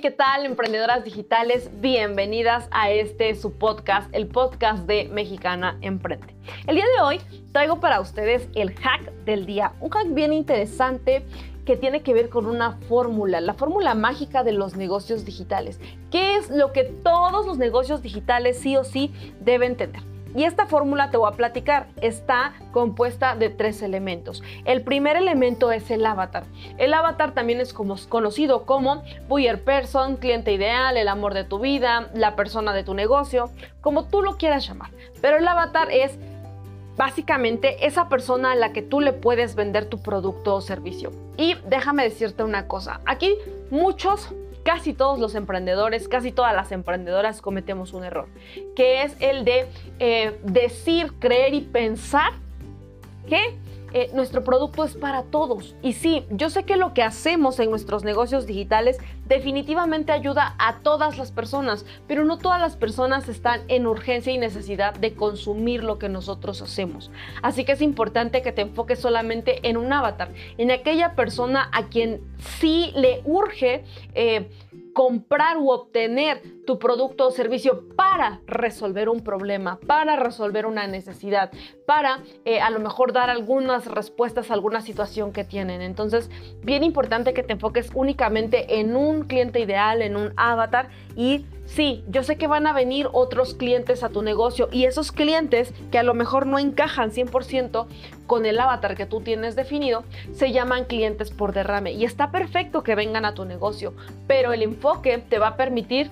¿qué tal, emprendedoras digitales? Bienvenidas a este su podcast, el podcast de Mexicana Emprende. El día de hoy traigo para ustedes el hack del día, un hack bien interesante que tiene que ver con una fórmula, la fórmula mágica de los negocios digitales. ¿Qué es lo que todos los negocios digitales sí o sí deben tener? Y esta fórmula te voy a platicar. Está compuesta de tres elementos. El primer elemento es el avatar. El avatar también es como, conocido como buyer person, cliente ideal, el amor de tu vida, la persona de tu negocio, como tú lo quieras llamar. Pero el avatar es básicamente esa persona a la que tú le puedes vender tu producto o servicio. Y déjame decirte una cosa, aquí muchos casi todos los emprendedores, casi todas las emprendedoras cometemos un error, que es el de eh, decir, creer y pensar que eh, nuestro producto es para todos. Y sí, yo sé que lo que hacemos en nuestros negocios digitales definitivamente ayuda a todas las personas, pero no todas las personas están en urgencia y necesidad de consumir lo que nosotros hacemos. Así que es importante que te enfoques solamente en un avatar, en aquella persona a quien sí le urge. Eh, comprar u obtener tu producto o servicio para resolver un problema, para resolver una necesidad, para eh, a lo mejor dar algunas respuestas a alguna situación que tienen. Entonces, bien importante que te enfoques únicamente en un cliente ideal, en un avatar y Sí, yo sé que van a venir otros clientes a tu negocio y esos clientes que a lo mejor no encajan 100% con el avatar que tú tienes definido, se llaman clientes por derrame. Y está perfecto que vengan a tu negocio, pero el enfoque te va a permitir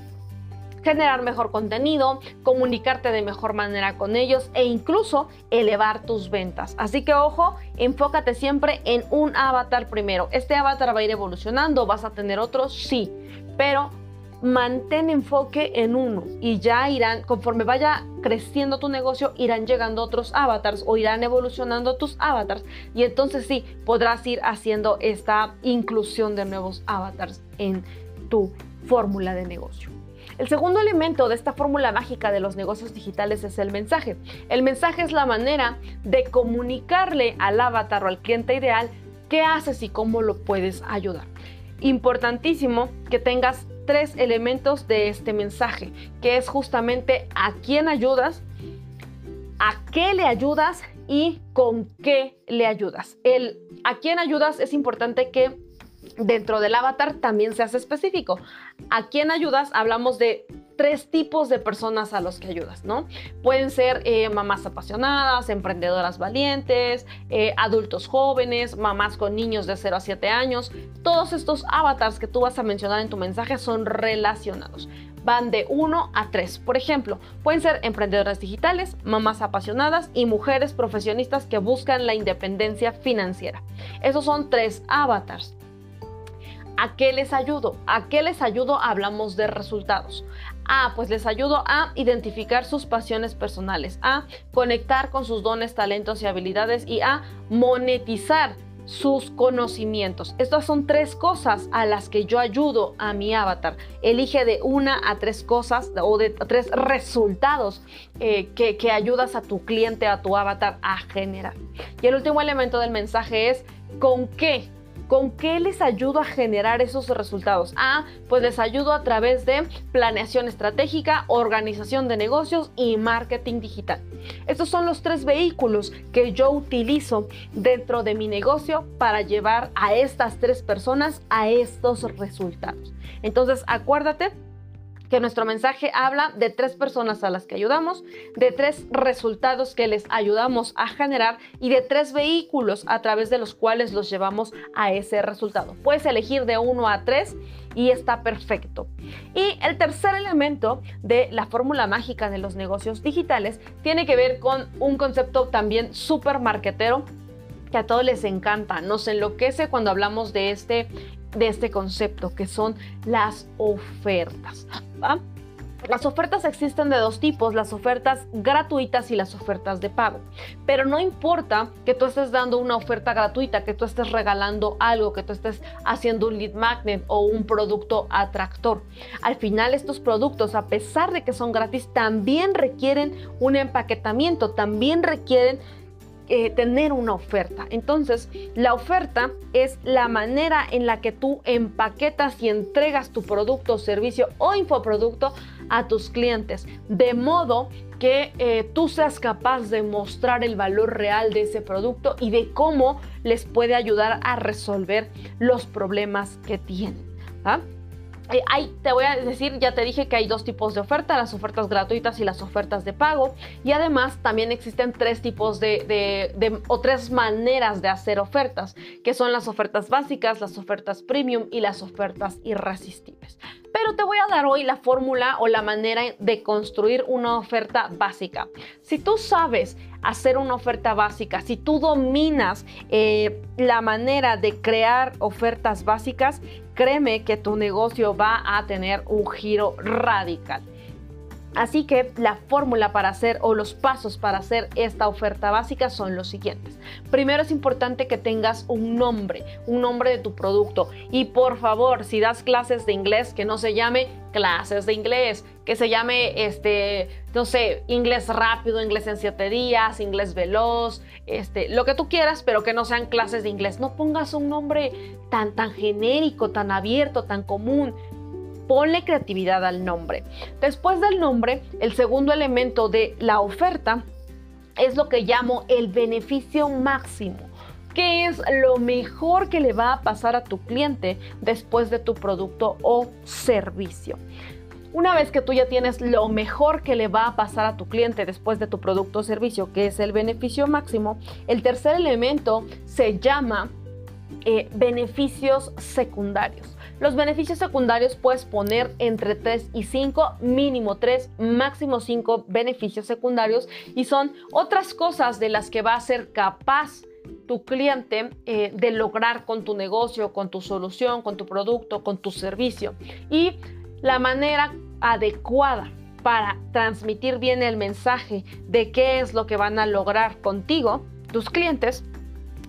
generar mejor contenido, comunicarte de mejor manera con ellos e incluso elevar tus ventas. Así que ojo, enfócate siempre en un avatar primero. Este avatar va a ir evolucionando, vas a tener otros, sí, pero mantén enfoque en uno y ya irán, conforme vaya creciendo tu negocio, irán llegando otros avatars o irán evolucionando tus avatars y entonces sí, podrás ir haciendo esta inclusión de nuevos avatars en tu fórmula de negocio. El segundo elemento de esta fórmula mágica de los negocios digitales es el mensaje. El mensaje es la manera de comunicarle al avatar o al cliente ideal qué haces y cómo lo puedes ayudar. Importantísimo que tengas tres elementos de este mensaje, que es justamente a quién ayudas, a qué le ayudas y con qué le ayudas. El a quién ayudas es importante que dentro del avatar también seas específico. A quién ayudas hablamos de tres tipos de personas a los que ayudas, ¿no? Pueden ser eh, mamás apasionadas, emprendedoras valientes, eh, adultos jóvenes, mamás con niños de 0 a 7 años. Todos estos avatars que tú vas a mencionar en tu mensaje son relacionados van de 1 a 3. Por ejemplo, pueden ser emprendedoras digitales, mamás apasionadas y mujeres profesionistas que buscan la independencia financiera. Esos son tres avatars. ¿A qué les ayudo? ¿A qué les ayudo? Hablamos de resultados. A, pues les ayudo a identificar sus pasiones personales, a conectar con sus dones, talentos y habilidades y a monetizar sus conocimientos. Estas son tres cosas a las que yo ayudo a mi avatar. Elige de una a tres cosas o de tres resultados eh, que, que ayudas a tu cliente, a tu avatar a generar. Y el último elemento del mensaje es con qué ¿Con qué les ayudo a generar esos resultados? Ah, pues les ayudo a través de planeación estratégica, organización de negocios y marketing digital. Estos son los tres vehículos que yo utilizo dentro de mi negocio para llevar a estas tres personas a estos resultados. Entonces, acuérdate que nuestro mensaje habla de tres personas a las que ayudamos, de tres resultados que les ayudamos a generar y de tres vehículos a través de los cuales los llevamos a ese resultado. Puedes elegir de uno a tres y está perfecto. Y el tercer elemento de la fórmula mágica de los negocios digitales tiene que ver con un concepto también súper marketero que a todos les encanta, nos enloquece cuando hablamos de este de este concepto, que son las ofertas. Las ofertas existen de dos tipos, las ofertas gratuitas y las ofertas de pago. Pero no importa que tú estés dando una oferta gratuita, que tú estés regalando algo, que tú estés haciendo un lead magnet o un producto atractor. Al final estos productos, a pesar de que son gratis, también requieren un empaquetamiento, también requieren eh, tener una oferta. Entonces, la oferta es la manera en la que tú empaquetas y entregas tu producto, servicio o infoproducto a tus clientes, de modo que eh, tú seas capaz de mostrar el valor real de ese producto y de cómo les puede ayudar a resolver los problemas que tienen. Eh, te voy a decir, ya te dije que hay dos tipos de oferta, las ofertas gratuitas y las ofertas de pago. Y además también existen tres tipos de, o tres maneras de hacer ofertas, que son las ofertas básicas, las ofertas premium y las ofertas irresistibles. Pero te voy a dar hoy la fórmula o la manera de construir una oferta básica. Si tú sabes hacer una oferta básica, si tú dominas eh, la manera de crear ofertas básicas, créeme que tu negocio va a tener un giro radical. Así que la fórmula para hacer o los pasos para hacer esta oferta básica son los siguientes. Primero es importante que tengas un nombre, un nombre de tu producto. Y por favor, si das clases de inglés, que no se llame clases de inglés, que se llame, este, no sé, inglés rápido, inglés en siete días, inglés veloz, este, lo que tú quieras, pero que no sean clases de inglés. No pongas un nombre tan, tan genérico, tan abierto, tan común ponle creatividad al nombre. Después del nombre, el segundo elemento de la oferta es lo que llamo el beneficio máximo. ¿Qué es lo mejor que le va a pasar a tu cliente después de tu producto o servicio? Una vez que tú ya tienes lo mejor que le va a pasar a tu cliente después de tu producto o servicio, que es el beneficio máximo, el tercer elemento se llama eh, beneficios secundarios. Los beneficios secundarios puedes poner entre 3 y 5, mínimo 3, máximo 5 beneficios secundarios y son otras cosas de las que va a ser capaz tu cliente eh, de lograr con tu negocio, con tu solución, con tu producto, con tu servicio. Y la manera adecuada para transmitir bien el mensaje de qué es lo que van a lograr contigo, tus clientes,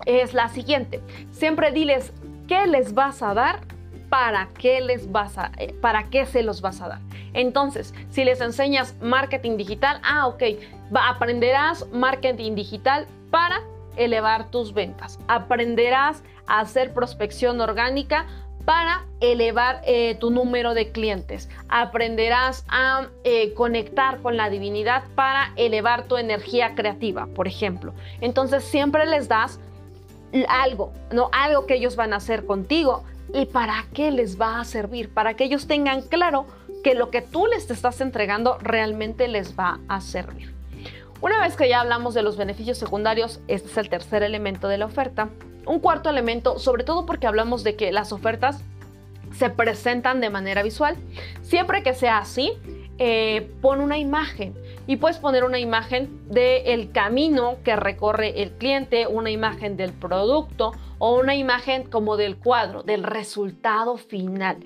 es la siguiente. Siempre diles qué les vas a dar para qué les vas a, eh, para qué se los vas a dar. Entonces, si les enseñas marketing digital, ah, ok, aprenderás marketing digital para elevar tus ventas. Aprenderás a hacer prospección orgánica para elevar eh, tu número de clientes. Aprenderás a eh, conectar con la divinidad para elevar tu energía creativa, por ejemplo. Entonces siempre les das algo, no algo que ellos van a hacer contigo y para qué les va a servir, para que ellos tengan claro que lo que tú les estás entregando realmente les va a servir. Una vez que ya hablamos de los beneficios secundarios, este es el tercer elemento de la oferta. Un cuarto elemento, sobre todo porque hablamos de que las ofertas se presentan de manera visual. Siempre que sea así, eh, pon una imagen y puedes poner una imagen del camino que recorre el cliente, una imagen del producto o una imagen como del cuadro, del resultado final.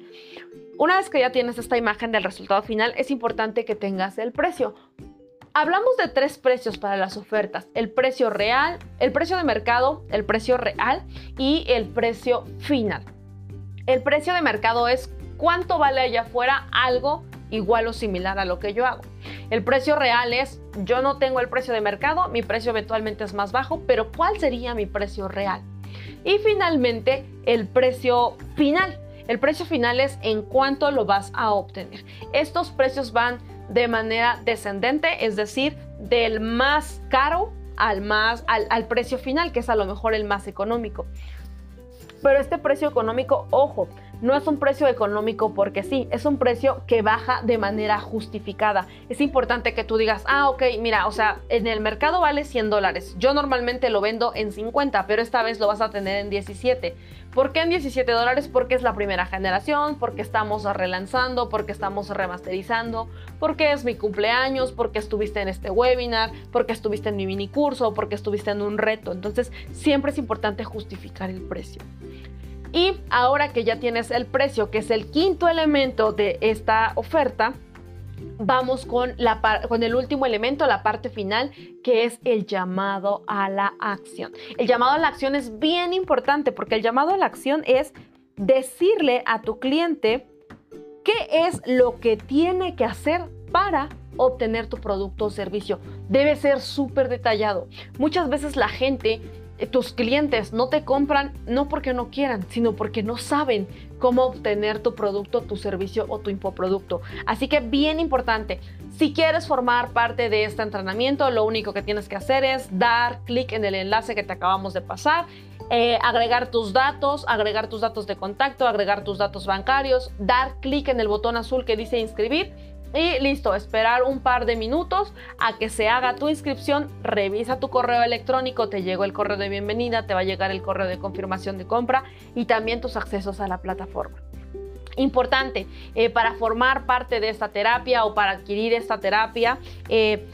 Una vez que ya tienes esta imagen del resultado final, es importante que tengas el precio. Hablamos de tres precios para las ofertas. El precio real, el precio de mercado, el precio real y el precio final. El precio de mercado es cuánto vale allá afuera algo igual o similar a lo que yo hago. El precio real es, yo no tengo el precio de mercado, mi precio eventualmente es más bajo, pero ¿cuál sería mi precio real? Y finalmente, el precio final. El precio final es en cuánto lo vas a obtener. Estos precios van de manera descendente, es decir, del más caro al, más, al, precio final, que es a lo mejor el más económico. Pero este precio económico, ojo, no es un precio económico porque sí, es un precio que baja de manera justificada. Es importante que tú digas, ah, ok, mira, o sea, en el mercado vale 100 dólares. Yo normalmente lo vendo en 50, pero esta vez lo vas a tener en 17. ¿Por qué en 17 dólares? Porque es la primera generación, porque estamos relanzando, porque estamos remasterizando, porque es mi cumpleaños, porque estuviste en este webinar, porque estuviste en mi mini curso, porque estuviste en un reto. Entonces, siempre es importante justificar el precio. Y ahora que ya tienes el precio, que es el quinto elemento de esta oferta, vamos con, la, con el último elemento, la parte final, que es el llamado a la acción. El llamado a la acción es bien importante porque el llamado a la acción es decirle a tu cliente qué es lo que tiene que hacer para obtener tu producto o servicio. Debe ser súper detallado. Muchas veces la gente tus clientes no te compran no porque no quieran, sino porque no saben cómo obtener tu producto, tu servicio o tu infoproducto. Así que bien importante, si quieres formar parte de este entrenamiento, lo único que tienes que hacer es dar clic en el enlace que te acabamos de pasar, eh, agregar tus datos, agregar tus datos de contacto, agregar tus datos bancarios, dar clic en el botón azul que dice inscribir y listo, esperar un par de minutos a que se haga tu inscripción, revisa tu correo electrónico, te llegó el correo de bienvenida, te va a llegar el correo de confirmación de compra y también tus accesos a la plataforma. Importante, eh, para formar parte de esta terapia o para adquirir esta terapia, eh,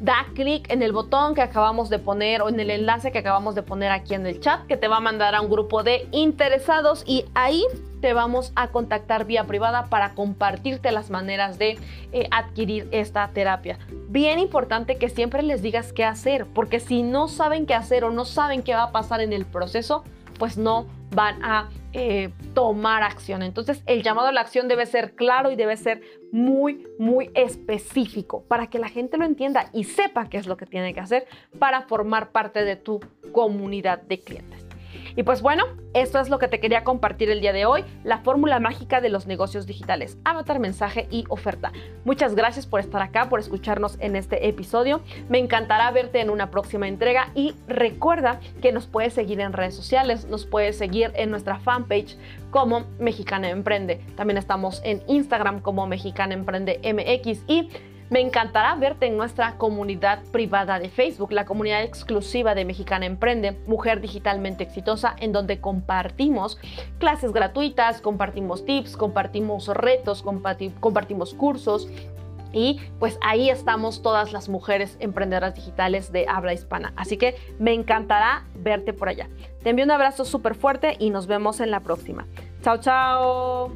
da clic en el botón que acabamos de poner o en el enlace que acabamos de poner aquí en el chat que te va a mandar a un grupo de interesados y ahí te vamos a contactar vía privada para compartirte las maneras de eh, adquirir esta terapia. Bien importante que siempre les digas qué hacer, porque si no saben qué hacer o no saben qué va a pasar en el proceso, pues no van a eh, tomar acción. Entonces el llamado a la acción debe ser claro y debe ser muy, muy específico para que la gente lo entienda y sepa qué es lo que tiene que hacer para formar parte de tu comunidad de clientes. Y pues bueno, esto es lo que te quería compartir el día de hoy, la fórmula mágica de los negocios digitales, avatar, mensaje y oferta. Muchas gracias por estar acá, por escucharnos en este episodio. Me encantará verte en una próxima entrega y recuerda que nos puedes seguir en redes sociales, nos puedes seguir en nuestra fanpage como Mexicana Emprende. También estamos en Instagram como Mexicana Emprende MX y me encantará verte en nuestra comunidad privada de Facebook, la comunidad exclusiva de Mexicana Emprende, Mujer Digitalmente Exitosa, en donde compartimos clases gratuitas, compartimos tips, compartimos retos, compartimos cursos, y pues ahí estamos todas las mujeres emprendedoras digitales de habla hispana. Así que me encantará verte por allá. Te envío un abrazo súper fuerte y nos vemos en la próxima. Chao, chao.